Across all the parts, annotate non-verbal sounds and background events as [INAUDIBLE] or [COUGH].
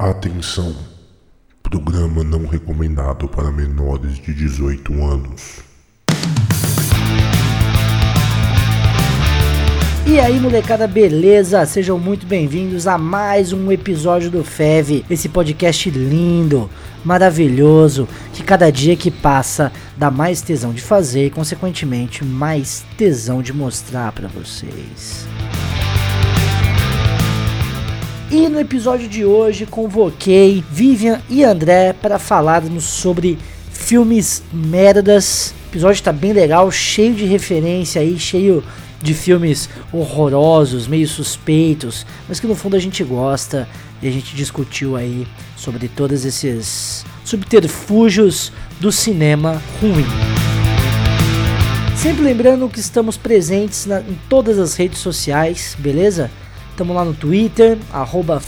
Atenção! Programa não recomendado para menores de 18 anos. E aí, molecada, beleza? Sejam muito bem-vindos a mais um episódio do FEV, esse podcast lindo, maravilhoso, que cada dia que passa dá mais tesão de fazer e, consequentemente, mais tesão de mostrar para vocês. E no episódio de hoje convoquei Vivian e André para falarmos sobre filmes merdas. O episódio tá bem legal, cheio de referência aí, cheio de filmes horrorosos, meio suspeitos, mas que no fundo a gente gosta e a gente discutiu aí sobre todos esses subterfúgios do cinema ruim. Sempre lembrando que estamos presentes na, em todas as redes sociais, beleza? Estamos lá no Twitter, arroba.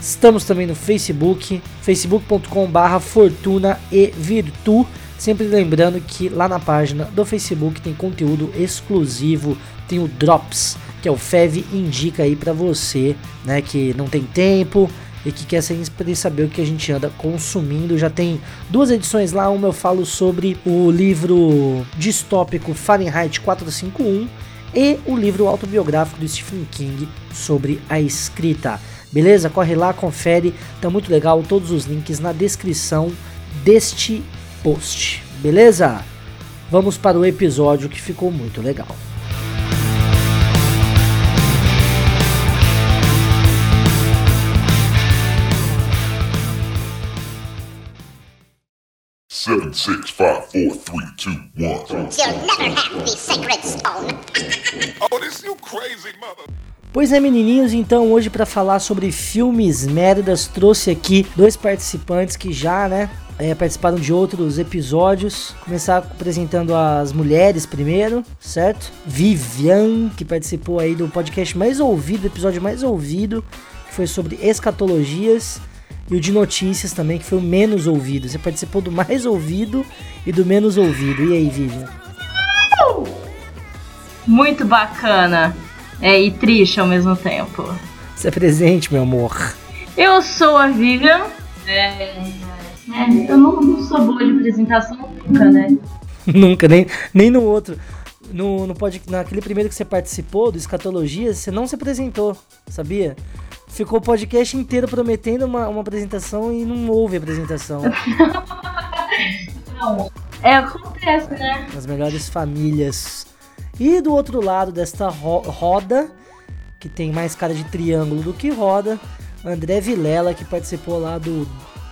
Estamos também no Facebook, facebook.com barra Fortuna e Virtu. Sempre lembrando que lá na página do Facebook tem conteúdo exclusivo, tem o Drops, que é o Fev indica aí para você, né, que não tem tempo e que quer saber o que a gente anda consumindo. Já tem duas edições lá, uma eu falo sobre o livro distópico Fahrenheit 451 e o livro autobiográfico do Stephen King sobre a escrita. Beleza? Corre lá, confere, tá muito legal. Todos os links na descrição deste post. Beleza? Vamos para o episódio que ficou muito legal. Seven, six, five, four, three, two, one. You'll never have the sacred stone. Oh, this you crazy mother. Pois é, menininhos, então hoje para falar sobre filmes merdas, trouxe aqui dois participantes que já, né, é, participaram de outros episódios. Começar apresentando as mulheres primeiro, certo? Vivian, que participou aí do podcast mais ouvido, episódio mais ouvido, que foi sobre escatologias. E o de notícias também, que foi o menos ouvido. Você participou do mais ouvido e do menos ouvido. E aí, Vivian? Muito bacana. É, e triste ao mesmo tempo. Se apresente, meu amor. Eu sou a Vivian. É, é, eu não, não sou boa de apresentação nunca, né? [LAUGHS] Nunca, nem, nem no outro. No, no pod, naquele primeiro que você participou, do Escatologia, você não se apresentou, sabia? Ficou o podcast inteiro prometendo uma, uma apresentação e não houve apresentação. Não. É, acontece, né? As melhores famílias. E do outro lado desta ro roda, que tem mais cara de triângulo do que roda, André Vilela, que participou lá do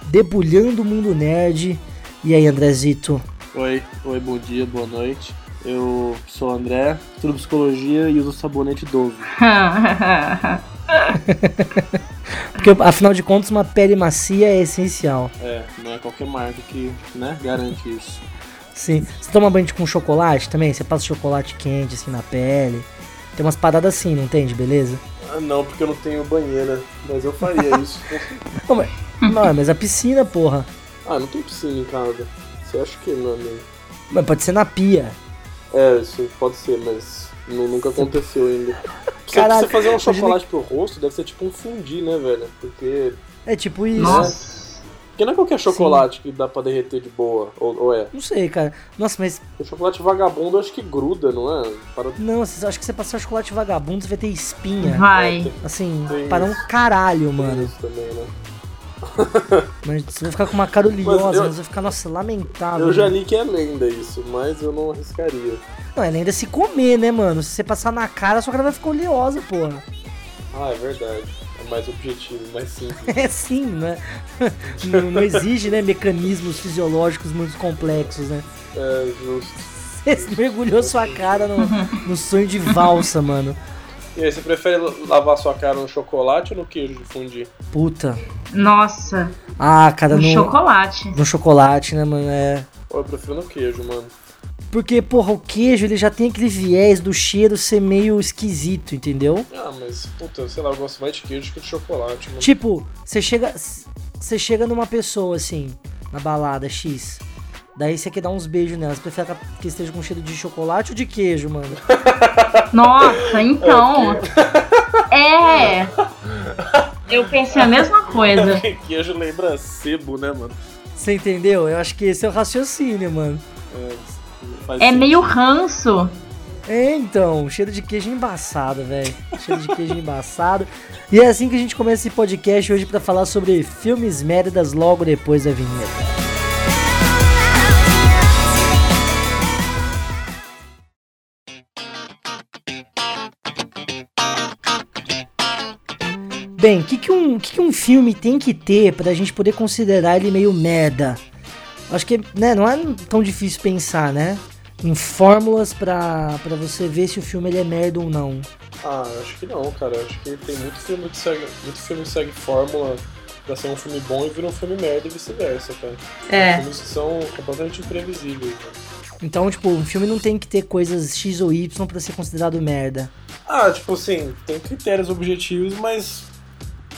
Debulhando o Mundo Nerd. E aí, Andrezito? Oi, oi, bom dia, boa noite. Eu sou o André, estudo psicologia e uso sabonete Dove. [LAUGHS] [LAUGHS] Porque, afinal de contas, uma pele macia é essencial. É, não é qualquer marca que, né, garante isso. Sim. Você toma banho com chocolate também? Você passa chocolate quente assim na pele? Tem umas paradas assim, não tem? De beleza? Ah, não, porque eu não tenho banheira, mas eu faria [LAUGHS] isso. Não, mas, não, mas a piscina, porra. ah, não tem piscina em casa. Você acha que, meu amigo? Mas pode ser na pia. É, isso pode ser, mas nu- nunca aconteceu ainda. Você, Caralho, você fazer um imagina chocolate pro rosto deve ser tipo um fundi, né, velho? Porque, É tipo isso. Nossa. porque não é qualquer chocolate que dá pra derreter de boa, ou, ou é? Não sei, cara. Nossa, mas. O chocolate vagabundo eu acho que gruda, não é? Para... Não, vocês acham que você passar chocolate vagabundo, você vai ter espinha. Vai. Assim, Tem para um isso. caralho, Tem mano. isso também, né? [LAUGHS] Mas você vai ficar com uma cara oleosa, Mas eu- mas vai ficar, nossa, lamentável. Eu já né? li que é lenda isso, mas eu não arriscaria. Não, é ainda se comer, né, mano? Se você passar na cara, sua cara vai ficar oleosa, porra. Ah, é verdade. É mais objetivo, mais simples. [LAUGHS] É sim, né? [LAUGHS] não, não exige, né, mecanismos fisiológicos muito complexos, né? É, justo. Você mergulhou sua cara no, no sonho de valsa, mano. E aí, você prefere lavar sua cara no chocolate ou no queijo de fundir? Puta. Nossa. Ah, cara, Um no, chocolate. no chocolate, né, mano? É. Ou eu prefiro no queijo, mano. Porque, porra, o queijo, ele já tem aquele viés do cheiro ser meio esquisito, entendeu? Ah, mas, puta, sei lá, eu gosto mais de queijo que de chocolate, mano. Tipo, você chega. Você chega numa pessoa assim, na balada X. Daí você quer dar uns beijos nela. Você prefere que esteja com cheiro de chocolate ou de queijo, mano? [LAUGHS] Nossa, então. É. [LAUGHS] Eu pensei a mesma coisa. [LAUGHS] Queijo lembra sebo, né, mano? Você entendeu? Eu acho que esse é o raciocínio, mano. É, faz É meio ranço. É, então, cheiro de queijo embaçado, velho. Cheiro de queijo embaçado. E é assim que a gente começa esse podcast hoje pra falar sobre filmes merdas logo depois da vinheta. Bem, o que, que, um, que, que um filme tem que ter pra gente poder considerar ele meio merda? Acho que né, não é tão difícil pensar, né? Em fórmulas pra, pra você ver se o filme ele é merda ou não. Ah, eu acho que não, cara. Acho que tem muito filme que segue, muito filme que segue fórmula pra ser um filme bom e vira um filme merda e vice-versa, cara. É. Filmes que são completamente imprevisíveis. Né? Então, tipo, um filme não tem que ter coisas X ou Y pra ser considerado merda. Ah, tipo assim, tem critérios objetivos, mas.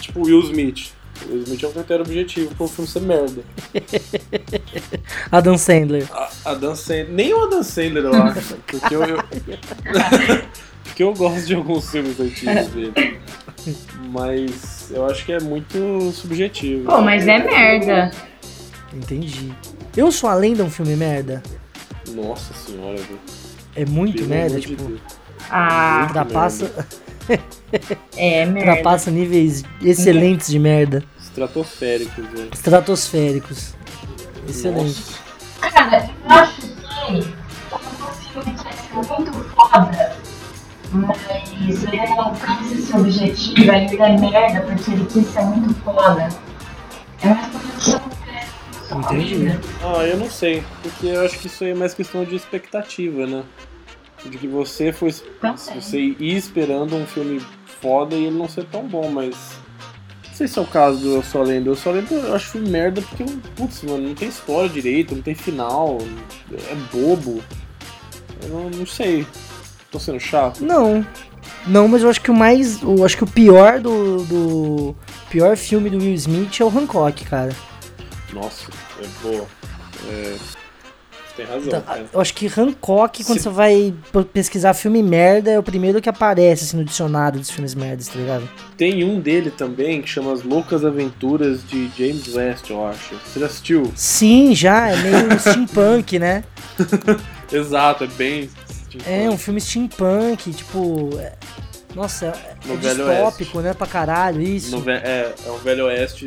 Tipo, Will Smith. Will Smith é um critério objetivo pra um filme ser merda. [LAUGHS] Adam Sandler. A, a Dan Sandler. Nem o Adam Sandler, eu acho. Porque eu. eu- [LAUGHS] porque eu gosto de alguns filmes antigos dele. Mas eu acho que é muito subjetivo. Pô, mas é merda. Entendi. Eu sou além de um filme merda? Nossa senhora, velho. É muito Pelo merda, de tipo, Deus. Ah, ultrapassa, é [LAUGHS] merda. ultrapassa níveis excelentes de merda. Estratosféricos, velho. Estratosféricos. Excelente. Nossa. Cara, eu acho que quando o filme quer ser muito foda, mas ele não alcança esse objetivo, aí ele é merda porque ele quis ser muito foda. É mais quer Entendi. Ah, eu não sei. Porque eu acho que isso aí é mais questão de expectativa, né? De que você foi. Também. Você ir esperando um filme foda e ele não ser tão bom, mas. Não sei se é o caso do Eu Sou a Lenda. Eu Sou a Lenda eu acho filme merda porque, putz, mano, não tem história direito, não tem final, é bobo. Eu não, não sei. Tô sendo chato? Não. Não, mas eu acho que o mais. Eu acho que o pior do. do pior filme do Will Smith é o Hancock, cara. Nossa, é boa. É. Tem razão, Então, eu acho que Hancock, quando Se- você vai pesquisar filme merda, é o primeiro que aparece assim, no dicionário dos filmes merdas, tá ligado? Tem um dele também que chama As Loucas Aventuras de James West, eu acho. Você já assistiu? Sim, já, é meio [LAUGHS] steampunk, né? [LAUGHS] Exato, é bem. É um filme steampunk, tipo. é- Nossa, é, é distópico, né? Pra caralho, isso. No é, é um velho oeste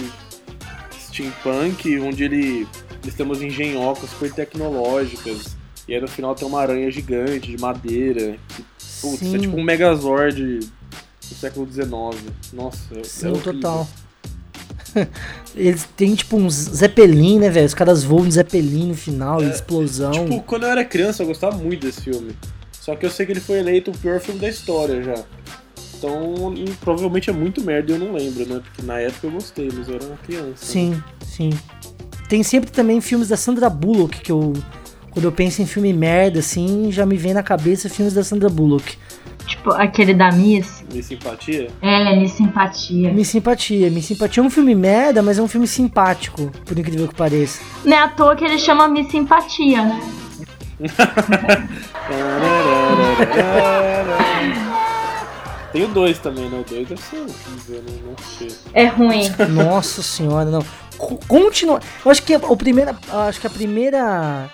steampunk, onde ele, eles têm umas engenhocas super tecnológicas. E aí no final tem uma aranha gigante de madeira. Que, putz, Sim. é tipo um Megazord do século XIX. Nossa, é, é Sim, horrível. total. [LAUGHS] Eles têm tipo uns Zeppelin, né, velho? Os caras voam de Zeppelin no final, explosão. Tipo, quando eu era criança eu gostava muito desse filme. Só que eu sei que ele foi eleito o pior filme da história já. Então, provavelmente é muito merda e eu não lembro, né? Porque na época eu gostei, mas eu era uma criança. né? Sim, sim. Tem sempre também filmes da Sandra Bullock que eu. Quando eu penso em filme merda, assim, já me vem na cabeça filmes da Sandra Bullock. Tipo, aquele da Miss. Me simpatia? É, Miss Simpatia. Me Simpatia. Me Simpatia é um filme merda, mas é um filme simpático, por incrível que pareça. Não é à toa que ele chama Miss Simpatia, né? [LAUGHS] [LAUGHS] Tem o 2 também, né? O 2 deve ser horrível, né? Não sei. É ruim. [LAUGHS] Nossa senhora, não. Co- Continua. Eu acho que o primeira, eu acho que a primeira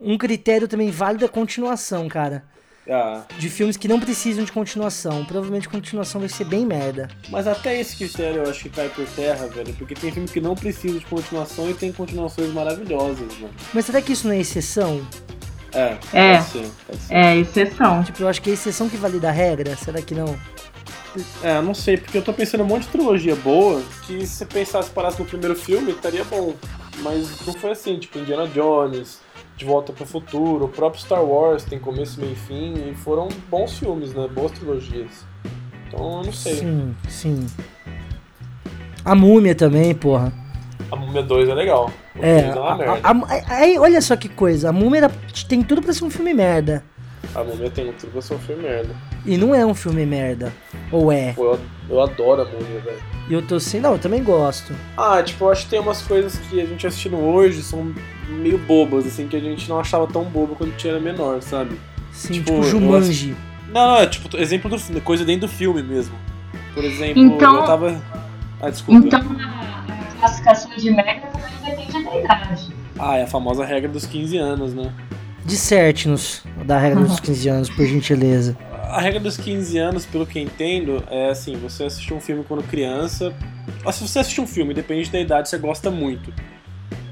um critério também válido é continuação, cara. Ah, De filmes que não precisam de continuação. Provavelmente a continuação vai ser bem merda. mas até esse critério eu acho que cai por terra, velho. Porque tem filme que não precisa de continuação e tem continuações maravilhosas, mano. Mas será que isso não é exceção? É, É. pode ser, pode ser. É, exceção. Tipo, eu acho que é exceção que valida a regra. Será que não? É, não sei, porque eu tô pensando em um monte de trilogia boa que se você pensasse, parasse no primeiro filme, estaria bom. Mas não foi assim, tipo Indiana Jones, De Volta pro Futuro, o próprio Star Wars tem começo, meio e fim, e foram bons filmes, né? Boas trilogias. Então eu não sei. Sim, sim. A múmia também, porra. A Múmia 2 é legal. O É, 3 é uma a- merda. a- a- aí, olha só que coisa. A múmia tem tudo pra ser um filme merda. A Múmia tem tudo pra ser um filme merda. E não é um filme merda. Ou é? Pô, eu, eu adoro a Múmia, velho. E eu tô assim, não, eu também gosto. Ah, tipo, eu acho que tem umas coisas que a gente assistindo hoje são meio bobas, assim, que a gente não achava tão bobo quando tinha era menor, sabe? Sim, Tipo, tipo, eu Jumanji. Não, não, é tipo, exemplo do filme, coisa dentro do filme mesmo. Por exemplo, Então- eu tava. Ah, desculpa. Então a, a classificação de merda também depende da idade. Ah, é a famosa regra dos 15 anos, né? Disserte-nos da regra dos 15 anos, por gentileza. A regra dos 15 anos, pelo que eu entendo, é assim, você assistiu um filme quando criança. Ah, se você assistiu um filme, independente da idade, você gosta muito.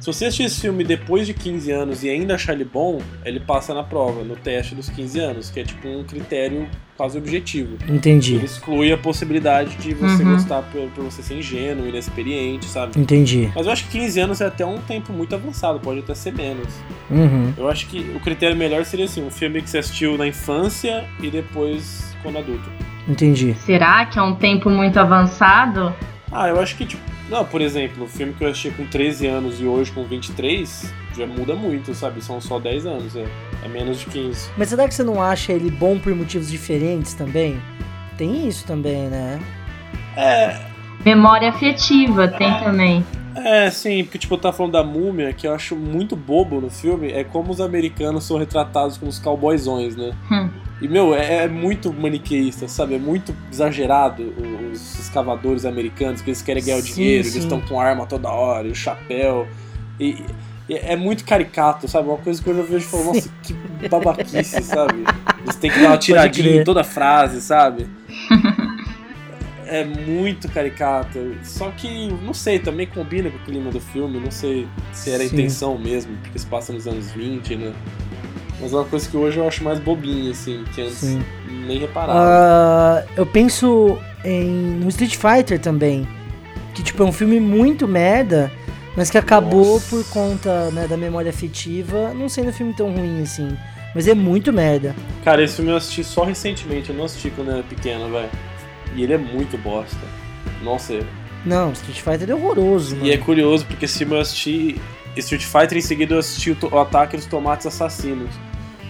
Se você assistir esse filme depois de 15 anos e ainda achar ele bom, ele passa na prova, no teste dos 15 anos, que é tipo um critério quase objetivo. Entendi, Ele exclui a possibilidade de você Uhum. gostar por, por você ser ingênuo, inexperiente, sabe? entendi. Mas eu acho que 15 anos é até um tempo muito avançado, pode até ser menos. Uhum. Eu acho que o critério melhor seria assim, um filme que você assistiu na infância e depois quando adulto. Entendi. Será que é um tempo muito avançado? Ah, eu acho que, tipo, não, por exemplo, o filme que eu assisti com 13 anos e hoje com 23 já muda muito, sabe? São só 10 anos, é, é menos de 15. Mas será que você não acha ele bom por motivos diferentes também? Tem isso também, né? É, Memória afetiva tem também. é, sim, porque, tipo, eu tava falando da múmia, que eu acho muito bobo no filme, é como os americanos são retratados como os cowboyzões, né? Hum. E, meu, é, é muito maniqueísta, sabe? É muito exagerado o- os escavadores americanos, que eles querem ganhar o dinheiro, sim. eles estão com arma toda hora, e o chapéu. E, e é muito caricato, sabe? Uma coisa que eu já vejo e falo, nossa, que babaquice, sabe? Eles têm que dar uma [LAUGHS] tiradinha em toda frase, sabe? [LAUGHS] É muito caricato. Só que, não sei, também combina com o clima do filme. Não sei se era a intenção mesmo, porque se passa nos anos 20, né? Mas é uma coisa que hoje eu acho mais bobinha, assim, que antes Sim. nem reparava. Ah, eu penso em no Street Fighter também. Que tipo, é um filme muito merda, mas que acabou Nossa. por conta né, da memória afetiva, não sendo um filme tão ruim assim. Mas é muito merda. Cara, esse filme eu assisti só recentemente, eu não assisti quando eu era pequeno, velho. E ele é muito bosta. Nossa, Não, Street Fighter é horroroso, mano. e é curioso porque esse filme eu assisti Street Fighter em seguida eu assisti o, o Ataque dos Tomates Assassinos.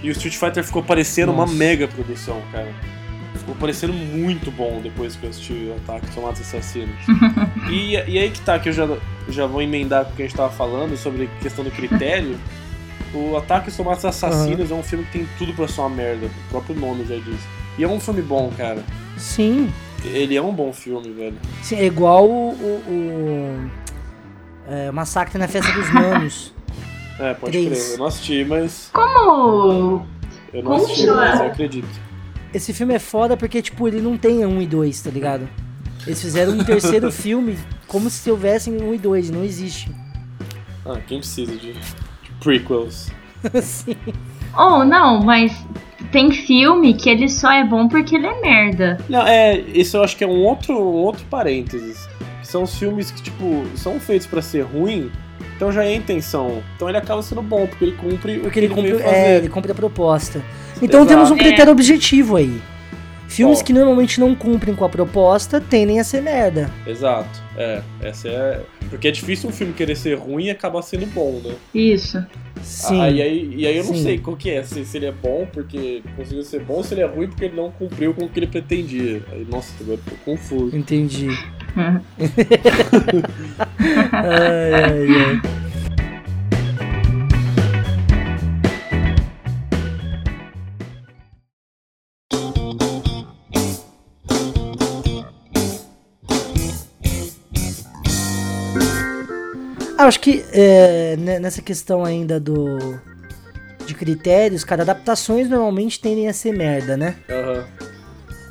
E o Street Fighter ficou parecendo Nossa. uma mega produção, cara. Ficou parecendo muito bom depois que eu assisti o Ataque dos Tomates Assassinos. [LAUGHS] e, e aí que tá, que eu já, já vou emendar com o que a gente tava falando sobre a questão do critério. [LAUGHS] O Ataque dos Tomates Assassinos é um filme que tem tudo pra ser uma merda. O próprio nome já diz. E é um filme bom, cara. Sim, Ele é um bom filme, velho. sim, é igual o, o- o, é, Massacre na Festa dos [LAUGHS] Manos. É, pode Três. crer. Eu não assisti, mas. Como? Eu não Como assisti, mas eu acredito. Esse filme é foda porque, tipo, ele não tem um e dois, tá ligado? Eles fizeram um terceiro [LAUGHS] filme como se houvessem um e dois, não existe. Ah, quem precisa de, de prequels? [LAUGHS] Sim. Oh, não, mas tem filme que ele só é bom porque ele é merda. Não, é. Isso eu acho que é um outro, um outro parênteses. Que são os filmes que, tipo, são feitos pra ser ruim, então já é a intenção. Então ele acaba sendo bom, porque ele cumpre o Porque que ele ele cumpre, veio é, fazer. ele cumpre a proposta. Então Exato. temos um É. critério objetivo aí. Filmes que normalmente não cumprem com a proposta tendem a ser merda. Exato. É, essa é. Porque é difícil um filme querer ser ruim e acabar sendo bom, né? Isso. Sim. Ah, e, aí, e aí eu não Sim. sei qual que é, se, se ele é bom porque conseguiu ser bom, ou se ele é ruim porque ele não cumpriu com o que ele pretendia. Aí, nossa, agora eu tô confuso. Entendi. Ai, ai, ai. Ah, acho que é, né, nessa questão ainda do de critérios, cara, adaptações normalmente tendem a ser merda, né? Aham.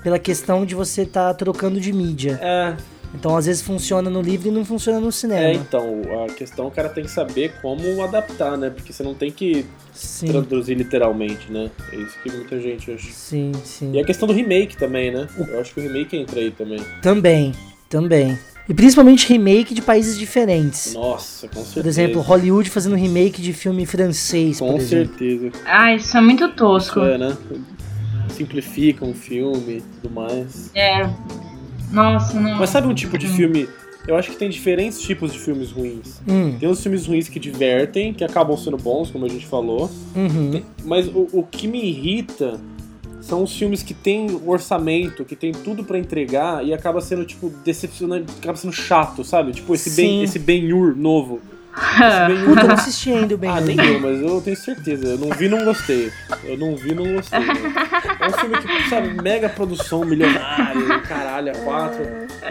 Pela questão de você estar trocando de mídia. É, Então, às vezes funciona no livro e não funciona no é, cinema. então, a questão o cara tem que saber como adaptar, né? Porque você não tem que Sim, traduzir literalmente, né? É isso que muita gente acha. sim, sim. E a questão do remake também, né? Eu acho que o remake entra aí também. Também, também. E principalmente remake de países diferentes. Nossa, com certeza. Por exemplo, Hollywood fazendo remake de filme francês, Com por exemplo. certeza. Ah, isso é muito tosco. É, né? Simplificam o filme e tudo mais. É. Nossa, não. Mas sabe um tipo de Hum. filme? Eu acho que tem diferentes tipos de filmes ruins. Hum, Tem os filmes ruins que divertem, que acabam sendo bons, como a gente falou. uhum. Mas o, o que me irrita são os filmes que tem orçamento, que tem tudo pra entregar e acaba sendo, tipo, decepcionante, acaba sendo chato, sabe? Tipo, esse Sim. Ben, esse Ben-Hur novo. [LAUGHS] Esse Ben-Hur Puta, eu não assisti ainda o Ben Ah, Hur. nem eu, mas eu tenho certeza. Eu não vi, não gostei. Eu não vi, não gostei. né? [LAUGHS] É um filme que, sabe, mega produção, milionário, [LAUGHS] caralho, a quatro.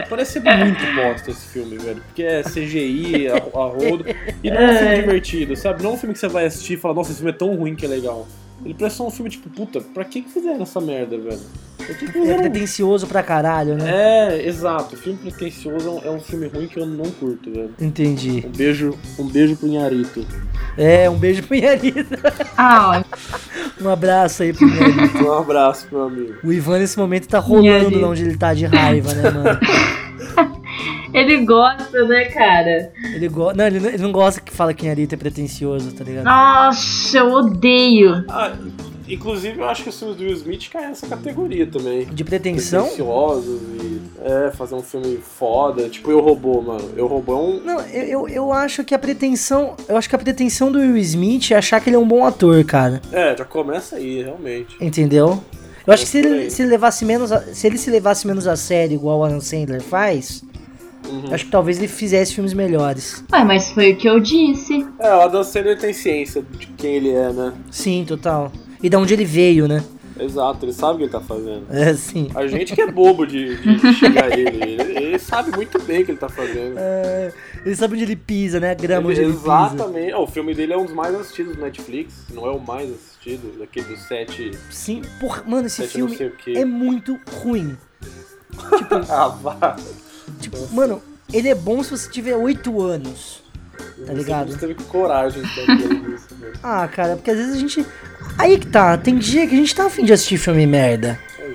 Parece ser muito bosta esse filme, velho. Porque é CGI, a, a rodo. E não é um filme divertido, sabe? Não é um filme que você vai assistir e falar, nossa, esse filme é tão ruim que é legal. Ele parece ser um filme tipo, puta, pra que que fizeram essa merda, velho? Pra que que É pretencioso pra caralho, né? é, exato. Filme pretencioso é um, é um filme ruim que eu não curto, velho. Entendi. Um beijo, um beijo pro Inharito. É, um beijo pro Inharito. Ah, [LAUGHS] Um abraço aí pro Inharito. [LAUGHS] Um abraço, meu amigo. O Ivan nesse momento tá rolando onde ele tá de raiva, né, mano? [LAUGHS] ele gosta, né, cara? Ele, go... não, ele, não, ele não gosta que fala que Inharito é pretencioso, tá ligado? Nossa, eu odeio. Ah, inclusive eu acho que os filmes do Will Smith caem nessa categoria também. De pretensão? Pretenciosos e. É, fazer um filme foda. Tipo, Eu Robô, mano. Eu Robô é um. Não, eu, eu, eu acho que a pretensão. Eu acho que a pretensão do Will Smith é achar que ele é um bom ator, cara. É, já começa aí, realmente. Entendeu? Eu acho que se ele se levasse menos a, se ele se levasse menos a sério, igual o Adam Sandler faz, Uhum. acho que talvez ele fizesse filmes melhores. Ué, mas foi o que eu disse. É, o Adam Sandler tem ciência de quem ele é, né? Sim, total. E da onde ele veio, né? Exato, ele sabe o que ele tá fazendo. É, sim. A gente que é bobo de, de chegar ele. ele. Ele sabe muito bem o que ele tá fazendo. É, ele sabe onde ele pisa, né? A grama onde Ele- ele pisa. exatamente. Ó, o filme dele é um dos mais assistidos do Netflix. Não é o mais assistido, daquele dos sete. Sim, porra, mano, esse sete não filme sei o quê. é muito ruim. [LAUGHS] Ah, vá. Tipo, mano, ele é bom se você tiver 8 anos. Tá ligado? Você teve coragem de isso, velho. Ah, cara, porque às vezes a gente. Aí que tá, tem dia que a gente tá afim de assistir filme merda. É.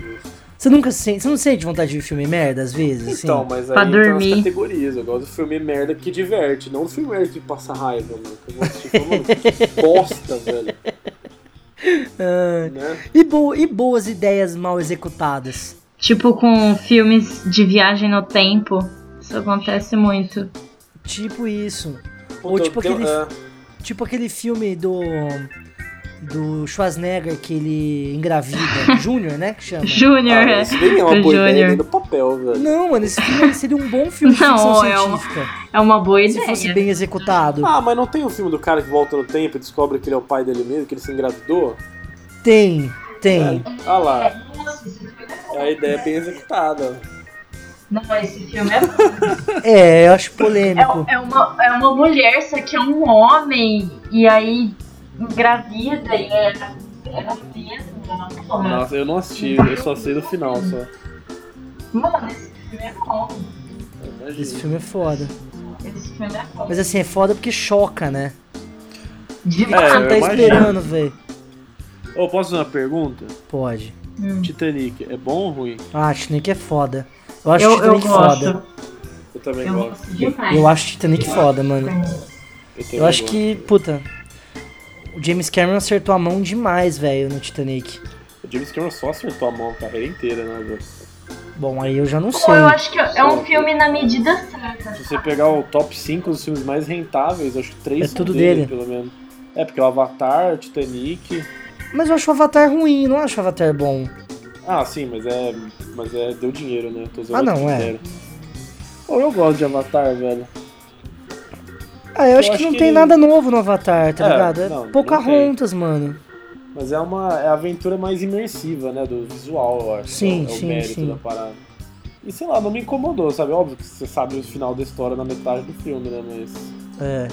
Você nunca sente. Você não sente vontade de ver filme merda às vezes? assim? Então, mas aí Pra dormir. categorias. Eu gosto do filme merda que diverte, não do filme merda que passa raiva, mano. Eu vou assistir filme, mano, que bosta, velho. Ah, Né? e, bo- e boas ideias mal executadas. Tipo com filmes de viagem no tempo. Isso acontece muito. Tipo isso. Ou tipo aquele, é, tipo aquele filme do. Do Schwarzenegger que ele engravida. [LAUGHS] Júnior, né? Que chama. Júnior, ah, é. isso nem é uma Do boa ideia nem no papel, velho. Não, mano, esse filme seria um bom filme de Não, ficção é uma- científica. É uma boa Se fosse ideia. bem executado. Ah, mas não tem o filme do cara que volta no tempo e descobre que ele é o pai dele mesmo, que ele se engravidou? Tem, tem. Ah lá, a ideia é bem executada. Não, esse filme é [LAUGHS] É, eu acho polêmico. É, é uma, é uma mulher, só que é um homem, e aí engravida e é, é mesmo. Nossa, eu não assisti, eu só sei do final, só. mano, esse filme é bom. Imagina. Esse filme é foda. Esse filme é bom. Mas assim, é foda porque choca, né? De É, Você tá imagino. esperando, velho. Ô, posso fazer uma pergunta? Pode. Hum. Titanic, é bom ou ruim? Ah, Titanic é foda. Eu acho Eu, eu Titanic gosto. foda. Eu também Eu gosto. demais. Eu acho Titanic foda, mano. Eu, Eu acho gosto. que, puta. O James Cameron acertou a mão demais, velho, no Titanic. O James Cameron só acertou a mão a carreira inteira, né, velho? Bom, aí eu já não Pô, sei. eu acho que é um filme na medida certa. Se você pegar o top 5 dos filmes mais rentáveis, acho que três É são tudo dele, dele. pelo menos. É, porque o Avatar, o Titanic. Mas eu acho o Avatar ruim, eu não acho o Avatar bom. Ah, sim, mas é. Mas é. Deu dinheiro, né? Ah, não, é. Pô, eu gosto de Avatar, velho. Ah, eu acho que acho não que- tem nada novo no Avatar, tá É, ligado? É não, não Pocahontas, mano. Mas é uma é a aventura mais imersiva, né? Do visual, eu acho. Sim, é, o- é sim, o mérito sim. da parada. E sei lá, não me incomodou, sabe? Óbvio que você sabe o final da história na metade do filme, né? Mas É.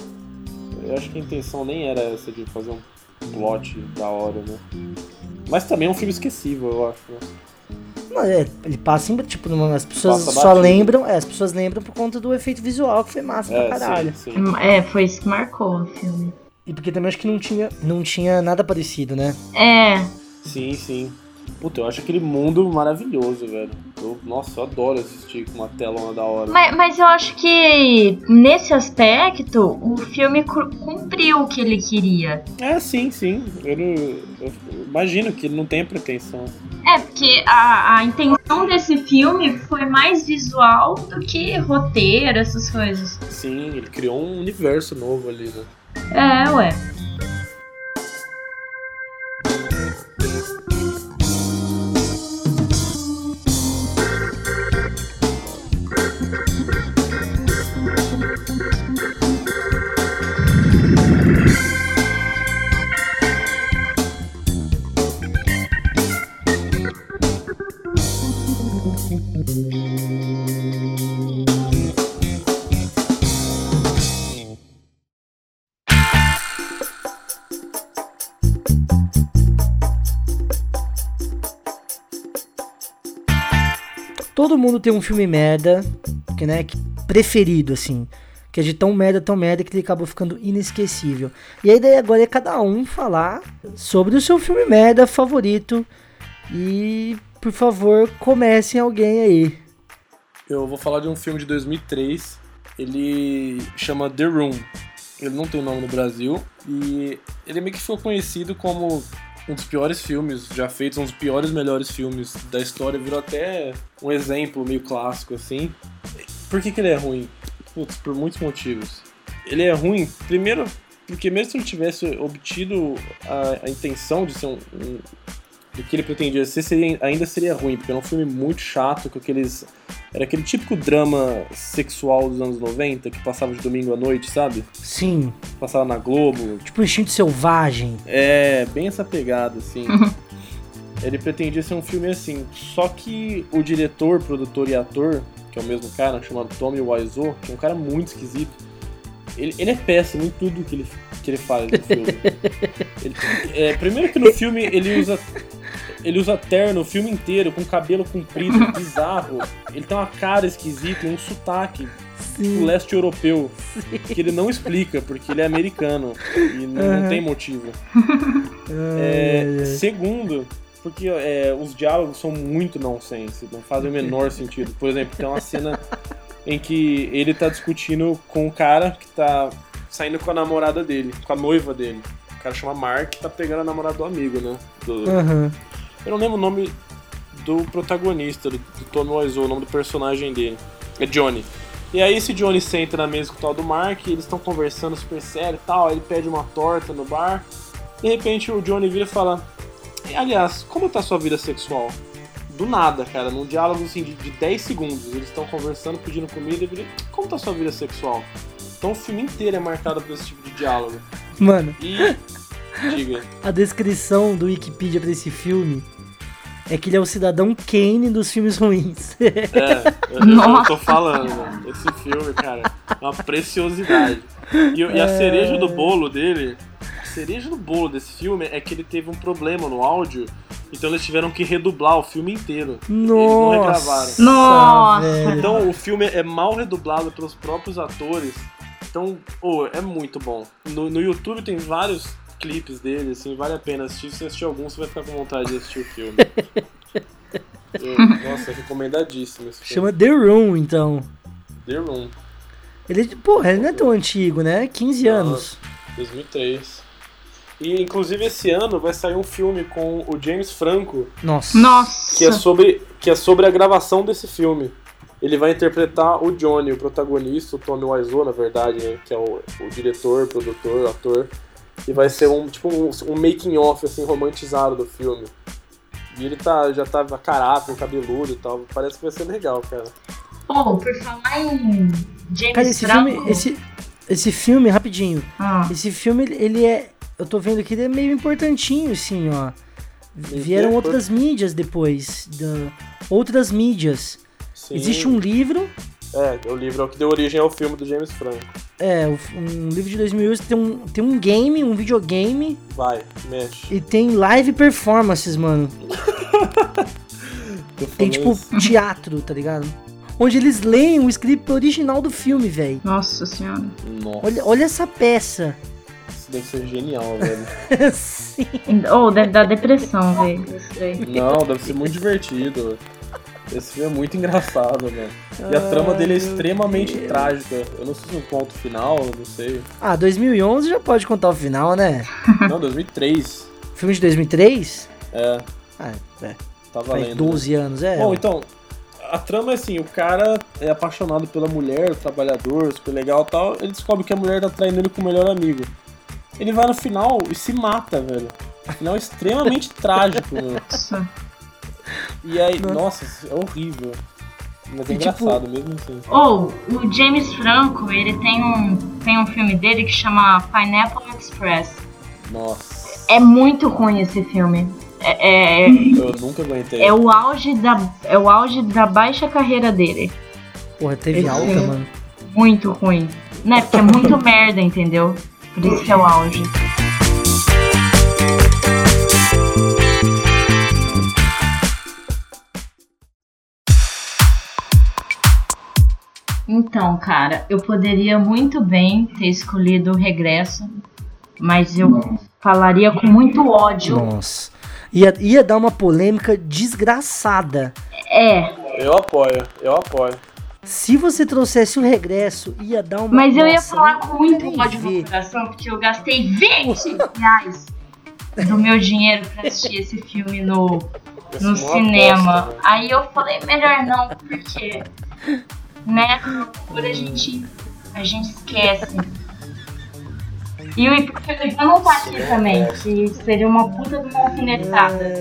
eu acho que a intenção nem era essa de fazer um plot da hora, né? Mas também é um filme esquecível, eu acho. né? Não, é, ele passa tipo, numa- as pessoas Passa só batido. lembram, é, as pessoas lembram por conta do efeito visual que foi massa É, pra caralho. sim, sim. É, foi isso que marcou o filme. E porque também acho que não tinha, não tinha nada parecido, né? É, Sim, sim. Puta, eu acho aquele mundo maravilhoso, velho. Eu- nossa, eu adoro assistir com uma telona da hora. mas, mas eu acho que nesse aspecto o filme cu- cumpriu o que ele queria. É, sim, sim. Ele, eu imagino que ele não tem pretensão. É, porque a, a intenção desse filme foi mais visual do que roteiro, essas coisas. Sim, ele criou um universo novo ali, né? É, ué. Todo mundo tem um filme merda, que, né, preferido, assim. Que é de tão merda, tão merda, que ele acabou ficando inesquecível. E aí daí agora é cada um falar sobre o seu filme merda favorito. E, por favor, comecem alguém aí. Eu vou falar de um filme de 2003. Ele chama The Room. Ele não tem nome no Brasil. E ele meio que ficou conhecido como um dos piores filmes já feitos, um dos piores melhores filmes da história. Virou até um exemplo meio clássico, assim. Por que, que ele é ruim? Putz, por muitos motivos. Ele é ruim, primeiro, porque mesmo se ele tivesse obtido a, a intenção de ser um, um do que ele pretendia ser, seria, ainda seria ruim, porque era um filme muito chato, com aqueles. Era aquele típico drama sexual dos anos 90 que passava de domingo à noite, sabe? Sim, Passava na Globo. tipo Instinto Selvagem. É, bem essa pegada, assim. [LAUGHS] Ele pretendia ser um filme assim. Só que o diretor, produtor e ator, que é o mesmo cara, chamado Tommy Wiseau, que é um cara muito esquisito, ele, ele é péssimo em tudo que ele, que ele faz no filme. [LAUGHS] Ele- é, primeiro que no filme ele usa. Ele usa terno o filme inteiro, com cabelo comprido, [LAUGHS] bizarro. Ele tem uma cara esquisita e um sotaque o leste europeu, que ele não explica, porque ele é americano e não, não tem motivo. [LAUGHS] É, segundo, porque é, os diálogos são muito nonsense, não fazem o menor sentido. Por exemplo, tem uma cena em que ele tá discutindo com o cara que tá saindo com a namorada dele, com a noiva dele. O cara chama Mark, tá pegando a namorada do amigo, né? Do- Aham. Eu não lembro o nome do protagonista, do, do Tommy Wiseau, o nome do personagem dele. É Johnny. E aí esse Johnny senta na mesa com o tal do Mark, e eles estão conversando super sério e tal, ele pede uma torta no bar. De repente o Johnny vira e fala: "E, Aliás, como tá a sua vida sexual? Do nada, cara, num diálogo assim de, de 10 segundos. Eles estão conversando, pedindo comida e vira, como tá a sua vida sexual? Então o filme inteiro é marcado por esse tipo de diálogo. Mano, E. [LAUGHS] Diga. a descrição do Wikipedia pra esse filme é que ele é o cidadão Kane dos filmes ruins. É, eu, eu Nossa. tô falando, mano. Esse filme, cara, é uma preciosidade. E, e a cereja do bolo dele, a cereja do bolo desse filme é que ele teve um problema no áudio, então eles tiveram que redublar o filme inteiro. Eles não regravaram. Nossa, Nossa. Então o filme é mal redublado pelos próprios atores. Então, pô, é muito bom. No, no YouTube tem vários clipes dele, assim, vale a pena assistir. Se você assistir algum, você vai ficar com vontade de assistir o filme. [LAUGHS] Eu- nossa, recomendadíssimo esse filme. Chama The Room, então. The Room, Ele, porra, ele não é tão antigo, né? 15 Não. anos. 2003. E inclusive esse ano vai sair um filme com o James Franco, Nossa. Nossa. que é sobre, que é sobre a gravação desse filme. Ele vai interpretar o Johnny, o protagonista, o Tommy Wiseau, na verdade, né, que é o, o diretor, produtor, ator. E vai ser um tipo um, um making off assim romantizado do filme. E ele tá já tá a caráter, cabeludo e tal. Parece que vai ser legal, cara. Oh, por falar em James Cara, esse Franco... filme, esse, esse filme, rapidinho. Ah, Esse filme, ele- é. Eu tô vendo que ele é meio importantinho, assim, ó. Vieram quê? outras mídias depois. Da, outras mídias. Sim. Existe um livro. É, o livro é o que deu origem ao filme do James Franco. É, um livro de 2008 tem um, tem um game, um videogame Vai, mexe. e tem live performances, mano. [LAUGHS] Tem tipo isso. [LAUGHS] teatro, tá ligado? Onde eles leem o script original do filme, velho. nossa senhora. Nossa, Olha, olha essa peça. isso deve ser genial, velho. [LAUGHS] Sim. Oh, deve dar depressão, velho. Não, deve ser muito divertido. Esse filme é muito engraçado, velho. E a trama dele é Ai, extremamente Deus. trágica. Eu não sei se eu conto o final, eu não sei. Ah, 2011 já pode contar o final, né? [LAUGHS] Não, 2003. Filme de 2003? É, Ah, é. tá Faz valendo. 12 anos, é. Bom, então, a trama é assim, o cara é apaixonado pela mulher, o trabalhador, super legal e tal, ele descobre que a mulher tá traindo ele com o melhor amigo. Ele vai no final e se mata, velho. O final é extremamente trágico, meu. E aí, nossa, é horrível. Mas é E, tipo, engraçado mesmo assim. Oh, o James Franco, ele tem um, tem um filme dele que chama Pineapple Express. Nossa, É muito ruim esse filme. É, é, eu nunca aguentei. é o auge da, é o auge da baixa carreira dele. Porra, teve Esse alta, filme. mano. Muito ruim. Né? Porque é muito [LAUGHS] merda, entendeu? Por isso que é o auge. Então, cara, eu poderia muito bem ter escolhido o regresso, mas eu falaria com muito ódio. Nossa. Ia, ia dar uma polêmica desgraçada. É, Eu apoio, eu apoio. Se você trouxesse o regresso, ia dar uma. mas eu ia nossa, falar com muito ódio no coração, porque eu gastei 20 reais do meu dinheiro pra assistir esse filme no, no é cinema. aposta, né? Aí eu falei, melhor não, porque, né, por a gente, a gente esquece. E o Hipocrita não tá aqui também, que seria uma puta de uma alfinetada.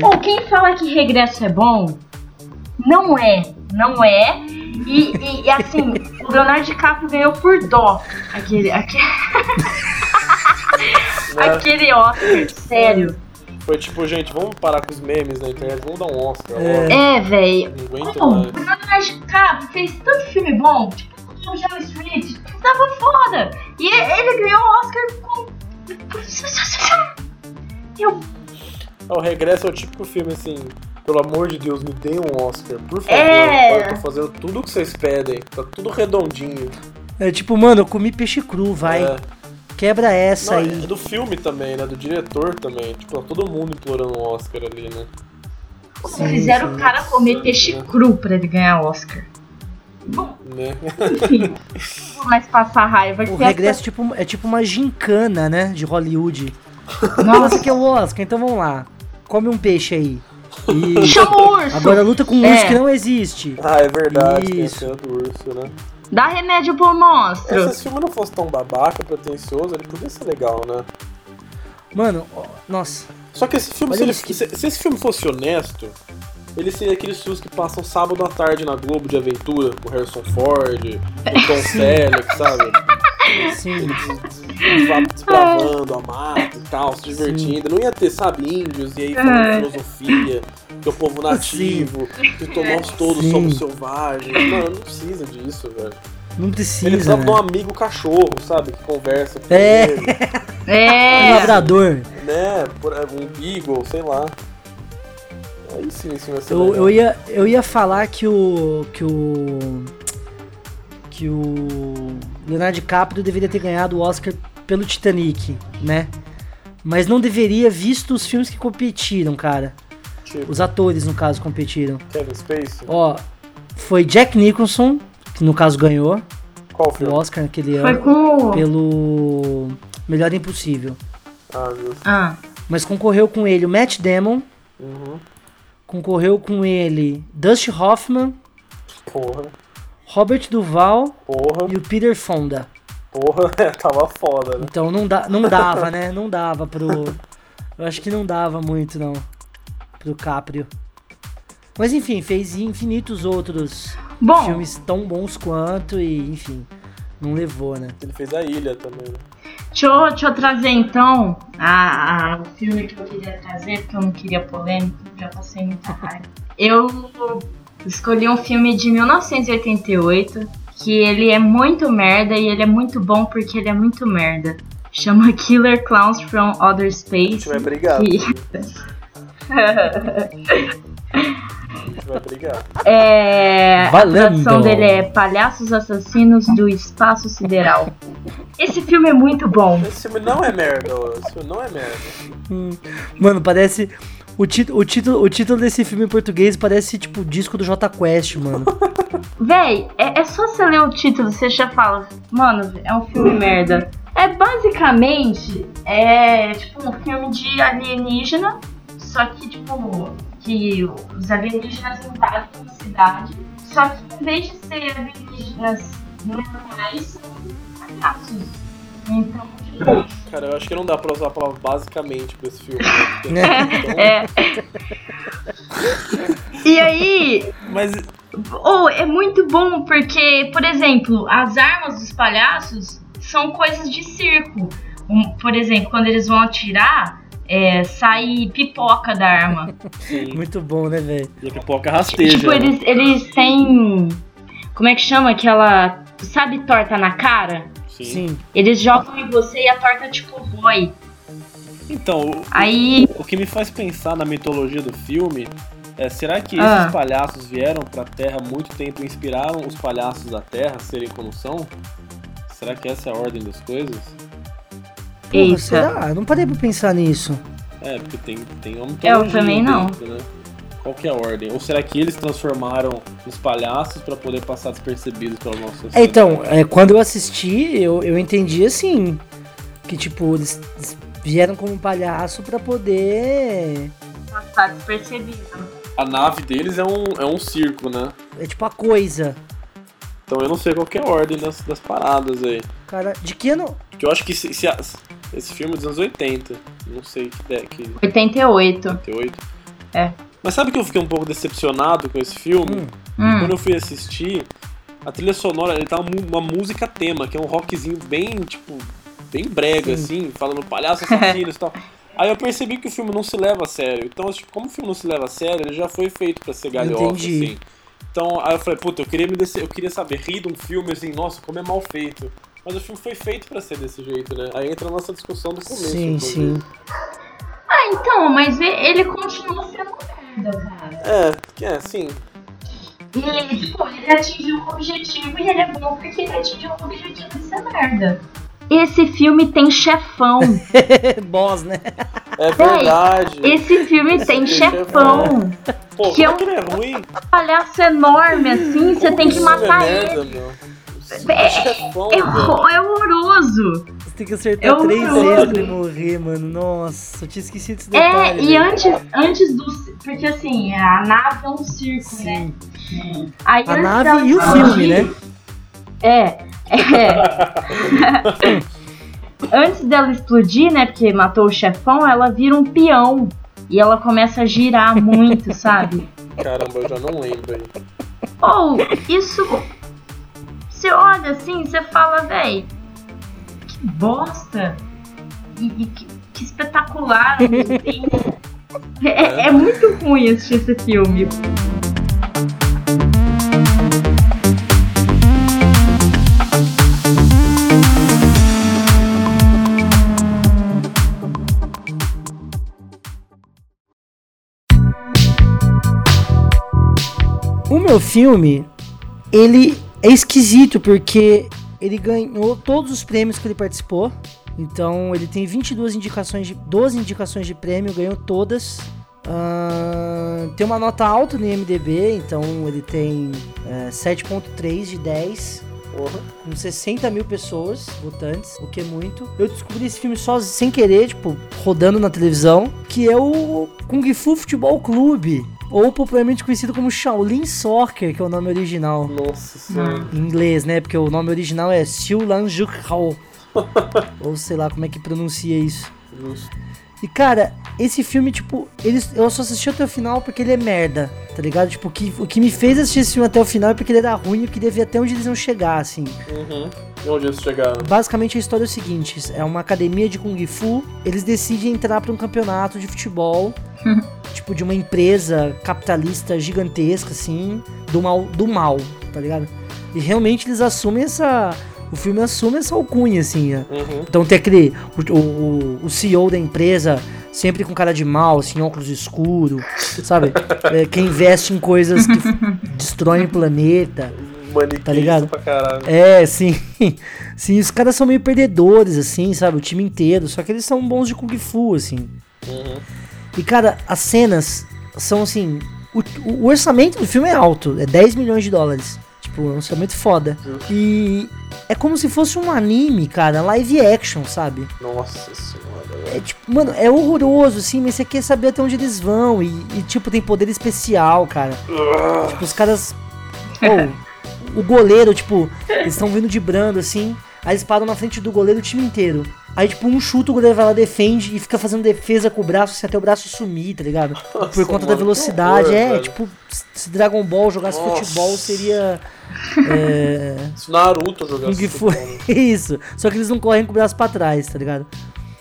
Bom, quem fala que regresso é bom, não é, não é. E, e- e, assim, o Leonardo DiCaprio ganhou por dó aquele, aquele, [LAUGHS] aquele Oscar, sério. Foi tipo, gente, vamos parar com os memes na internet, vamos dar um Oscar. É. É, velho. Não aguento Bom, o mais. Leonardo DiCaprio fez tanto filme bom, tipo o John Street, tava foda. E ele ganhou o Oscar com. Eu, O Regresso é o típico filme assim, pelo amor de Deus, me deem um Oscar, por favor. É. Eu tô fazendo tudo o que vocês pedem, tá tudo redondinho. É tipo, mano, eu comi peixe cru, vai. É. Quebra essa Não, aí. é do filme também, né? Do diretor também. Tipo, tá todo mundo implorando um Oscar ali, né? Sim, fizeram sim. o cara comer peixe cru pra ele ganhar o Oscar. né? Enfim, [LAUGHS] não vou mais passar raiva. O que regresso é tipo, é tipo uma gincana, né? De Hollywood. Nossa, que é o Oscar, então vamos lá. Come um peixe aí. E chama o urso! agora luta com um É. urso que não existe. Ah, é verdade, tem a Isso. do urso, né? Dá remédio pro monstro! Se esse filme não fosse tão babaca, pretencioso, ele podia ser legal, né? Mano, nossa. Só que esse filme, se, ele- que- se- se esse filme fosse honesto, ele seria aqueles filmes que passam sábado à tarde na Globo de aventura, com o Harrison Ford, o Tom [LAUGHS] Selleck, sabe? Sim. Desbravando a mata e tal, se divertindo. Não ia ter, sabe, índios e aí falando filosofia, que é o povo nativo, que nós todos Sim. somos selvagens. Mano, não precisa disso, velho. Não Ele precisa. precisava Né? de um amigo cachorro, sabe? Que conversa com É. ele, Um É! labrador. né? Por, um beagle, sei lá. Aí sim, esse vai ser Eu, legal. eu, ia, eu ia falar que o. que o. que o Leonardo DiCaprio deveria ter ganhado o Oscar pelo Titanic, né? Mas não deveria, visto os filmes que competiram, cara. Tipo, Os atores, no caso, competiram. Kevin Spacey. Ó, foi Jack Nicholson, que no caso ganhou Qual o filme? Oscar naquele Foi ano, com o. pelo Melhor Impossível. Ah, justo. Ah, Mas concorreu com ele o Matt Damon, Uhum. concorreu com ele Dusty Hoffman, Porra, Robert Duval porra, e o Peter Fonda. porra. [LAUGHS] Tava foda, né? Então não, dá, não dava, né? Não dava pro. Eu acho que não dava muito, não. Pro Caprio. Mas enfim, fez infinitos outros bom, filmes tão bons quanto e, enfim, não levou, né? Ele fez a ilha também, né? deixa eu, deixa eu trazer então a, a- o filme que eu queria trazer, porque eu não queria polêmica, já passei muita raiva. Eu escolhi um filme de 1988, que ele é muito merda e ele é muito bom porque ele é muito merda. Chama Killer Clowns from Outer A Space. gente vai brigar. que- [LAUGHS] vai brigar. É, a Valendo. tradução dele é Palhaços Assassinos do Espaço Sideral. Esse filme é muito bom. Esse filme não é merda, esse filme não é merda. Hum, Mano, parece. O, tit o, título, o título desse filme em português parece tipo o disco do J Quest, mano. [LAUGHS] Véi, é, é só você ler o título, você já fala, mano, é um filme merda. É basicamente é tipo um filme de alienígena, só que tipo que os alienígenas invadem uma cidade, só que em vez de ser alienígenas normais, são palhaços. Então, tipo, Cara, eu acho que não dá pra usar a palavra basicamente pra esse filme. Né? Tão- [LAUGHS] é. [LAUGHS] E aí, Mas Oh, é muito bom porque, por exemplo, as armas dos palhaços são coisas de circo. Um, por exemplo, quando eles vão atirar, é, sai pipoca da arma. sim, Muito bom, né, velho? e a pipoca rasteja. tipo, né? eles, eles têm. Como é que chama aquela. Sabe torta na cara? Sim. Sim. Eles jogam em você e a torta tipo rói. Então, o, Aí. o que me faz pensar na mitologia do filme É, será que Ah. esses palhaços vieram pra Terra há muito tempo e inspiraram os palhaços da Terra a serem como são? Será que essa é a ordem das coisas? Porra, Eita. será? Eu não parei pra pensar nisso. É, porque tem, tem uma Eu também não. dentro, né? Qual que é a ordem? Ou será que eles transformaram os palhaços pra poder passar despercebidos pela nossa É, sociedade? então, é, quando eu assisti, eu, eu entendi assim. Que, tipo, eles vieram como um palhaço pra poder. Passar despercebido. A nave deles é um, é um circo, né? É tipo a coisa. Então eu não sei qual que é a ordem das, das paradas aí. Cara, de que ano. Porque eu acho que se, se a- esse filme é dos anos 80. Não sei que, de- que 88. 88. É. Mas sabe que eu fiquei um pouco decepcionado com esse filme? Hum. Hum. Quando eu fui assistir, a trilha sonora, ele tá uma, música tema, que é um rockzinho bem, tipo, bem brega, assim, falando palhaço assassinos e [LAUGHS] tal. Aí eu percebi que o filme não se leva a sério. Então, tipo, como o filme não se leva a sério, ele já foi feito pra ser galhofa, assim. Então, aí eu falei, puta, eu queria me dece- eu queria saber, rir de um filme assim, nossa, como é mal feito. Mas o filme foi feito pra ser desse jeito, né? Aí entra a nossa discussão do começo. Sim, inclusive. sim. Ah, então, mas ele continua sendo merda, cara. É, que é, sim. E ele, tipo, ele atingiu o objetivo e ele é bom porque ele atingiu o objetivo de ser merda. Esse filme tem chefão. [LAUGHS] Boss, né? É verdade. Esse filme tem tem chefão. Pô, que como é eu- que ele é ruim? Palhaço enorme assim, você tem que matar é ele. merda, meu? É- É, horror- é horroroso. Você tem que acertar Eu três vezes pra ele morrer, mano. Nossa, eu tinha esquecido desse É, detalhe. e velho. antes, antes do. Porque assim, a nave é um circo, né? Sim. Aí, A nave e o filme, né? É, é. [LAUGHS] Antes dela explodir, né? Porque matou o chefão, ela vira um peão. E ela começa a girar muito, sabe? Caramba, eu já não lembro aí. Ou, isso. Você olha assim, você fala, véi, que bosta! E, e que, que espetacular tempo. É, é muito ruim assistir esse filme. O meu filme, ele é esquisito porque ele ganhou todos os prêmios que ele participou. Então ele tem 22 indicações de 12 indicações de prêmio, ganhou todas. Ahn, tem uma nota alta no IMDb, então ele tem é, 7.3 de 10 Porra. com 60 mil pessoas votantes, o que é muito. Eu descobri esse filme só sem querer, tipo, rodando na televisão, que é o Kung Fu Futebol Clube, ou popularmente conhecido como Shaolin Soccer, que é o nome original. Nossa senhora. Em inglês, né? Porque o nome original é Xiu Lan Hao. [LAUGHS] ou sei lá como é que pronuncia isso. Justo. E cara, esse filme, tipo, eles, eu só assisti até o final porque ele é merda, tá ligado? Tipo, o que, o que me fez assistir esse filme até o final é porque ele era ruim e queria ver até onde eles iam chegar, assim. Uhum. E onde eles chegaram? Basicamente a história é o seguinte: é uma academia de Kung Fu, eles decidem entrar pra um campeonato de futebol, [LAUGHS] tipo, de uma empresa capitalista gigantesca, assim, do mal, do mal, tá ligado? E realmente eles assumem essa. O filme assume essa alcunha, assim, ó. Uhum. Então tem aquele. O, o, o CEO da empresa sempre com cara de mal, assim, óculos escuro, sabe? [LAUGHS] É, que investe em coisas que [LAUGHS] destroem o planeta. Maniqueísta Tá ligado? pra caralho. É, sim. Sim, os caras são meio perdedores, assim, sabe? O time inteiro. Só que eles são bons de Kung Fu, assim. Uhum. E, cara, as cenas são assim. O, o orçamento do filme é alto, é 10 milhões de dólares. Tipo, é um orçamento foda. E é como se fosse um anime, cara, live action, sabe? Nossa senhora. É tipo, mano, é horroroso, assim, mas você quer saber até onde eles vão. E, e, tipo, tem poder especial, cara. Tipo, os caras. Ô, o goleiro, tipo, eles estão vindo de brando, assim. Aí eles param na frente do goleiro o time inteiro. Aí, tipo, um chuta, o goleiro vai lá, defende e fica fazendo defesa com o braço, assim, até o braço sumir, tá ligado? Por Nossa, conta da mano, que velocidade. horror, é, velho. tipo, se Dragon Ball jogasse Nossa. futebol, seria. É. [LAUGHS] Se Naruto jogasse Kung Fu. futebol, né? [LAUGHS] Isso. Só que eles não correm com o braço pra trás, tá ligado?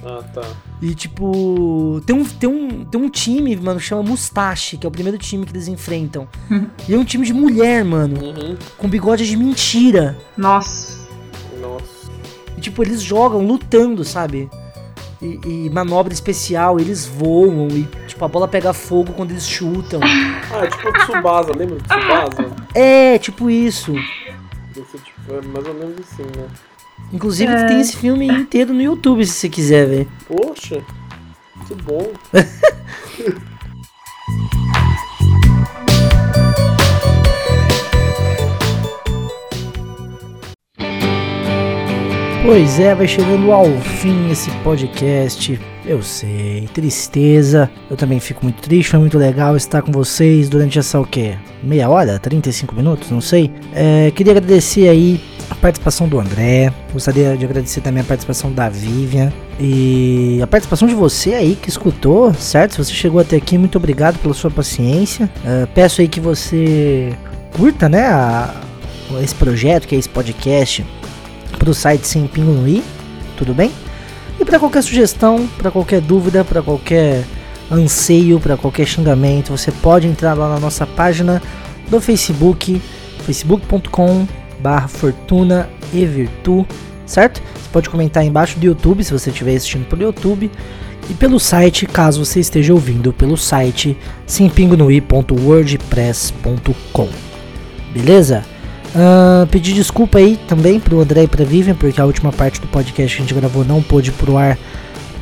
Ah, tá. E tipo, tem um, tem um, tem um time, mano, que chama Mustache, que é o primeiro time que eles enfrentam. e é um time de mulher, mano, Uhum. com bigode de mentira. Nossa. Tipo, eles jogam lutando, sabe? E, e manobra especial, eles voam e tipo, Tipo, a bola pega fogo quando eles chutam. [LAUGHS] Ah, é tipo o Tsubasa, lembra do Tsubasa? é, tipo isso. Esse, tipo, é mais ou menos assim, né? Inclusive É. tem esse filme inteiro no YouTube se você quiser ver. Poxa, que bom. [LAUGHS] Pois é, vai chegando ao fim esse podcast. Eu sei, tristeza. Eu também fico muito triste, foi muito legal estar com vocês durante essa o quê? Meia hora? 35 minutos? Não sei. É, queria agradecer aí a participação do André. Gostaria de agradecer também a participação da Vivian. E a participação de você aí que escutou, certo? Se você chegou até aqui, muito obrigado pela sua paciência. É, peço aí que você curta, né, a- esse projeto, que é esse podcast pro site Sem Pingo no i, tudo bem? E para qualquer sugestão, para qualquer dúvida, para qualquer anseio, para qualquer xingamento, você pode entrar lá na nossa página do Facebook, facebook.com barra fortuna e virtu, certo? Você pode comentar embaixo do YouTube, se você estiver assistindo pelo YouTube, e pelo site, caso você esteja ouvindo pelo site sempingonoi.wordpress.com. Beleza? Ah, pedir desculpa aí também pro André e pra Vivian, porque a última parte do podcast que a gente gravou não pôde ir pro ar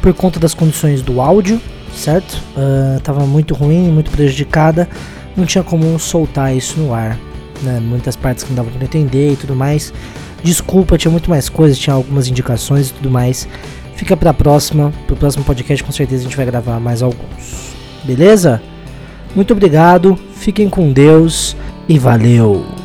por conta das condições do áudio, certo? Ah, tava muito ruim, muito prejudicada, não tinha como soltar isso no ar, né? Muitas partes que não dava pra entender e tudo mais. Desculpa, tinha muito mais coisas, tinha algumas indicações e tudo mais. Fica pra próxima, pro próximo podcast com certeza a gente vai gravar mais alguns. Beleza? Muito obrigado, fiquem com Deus e valeu!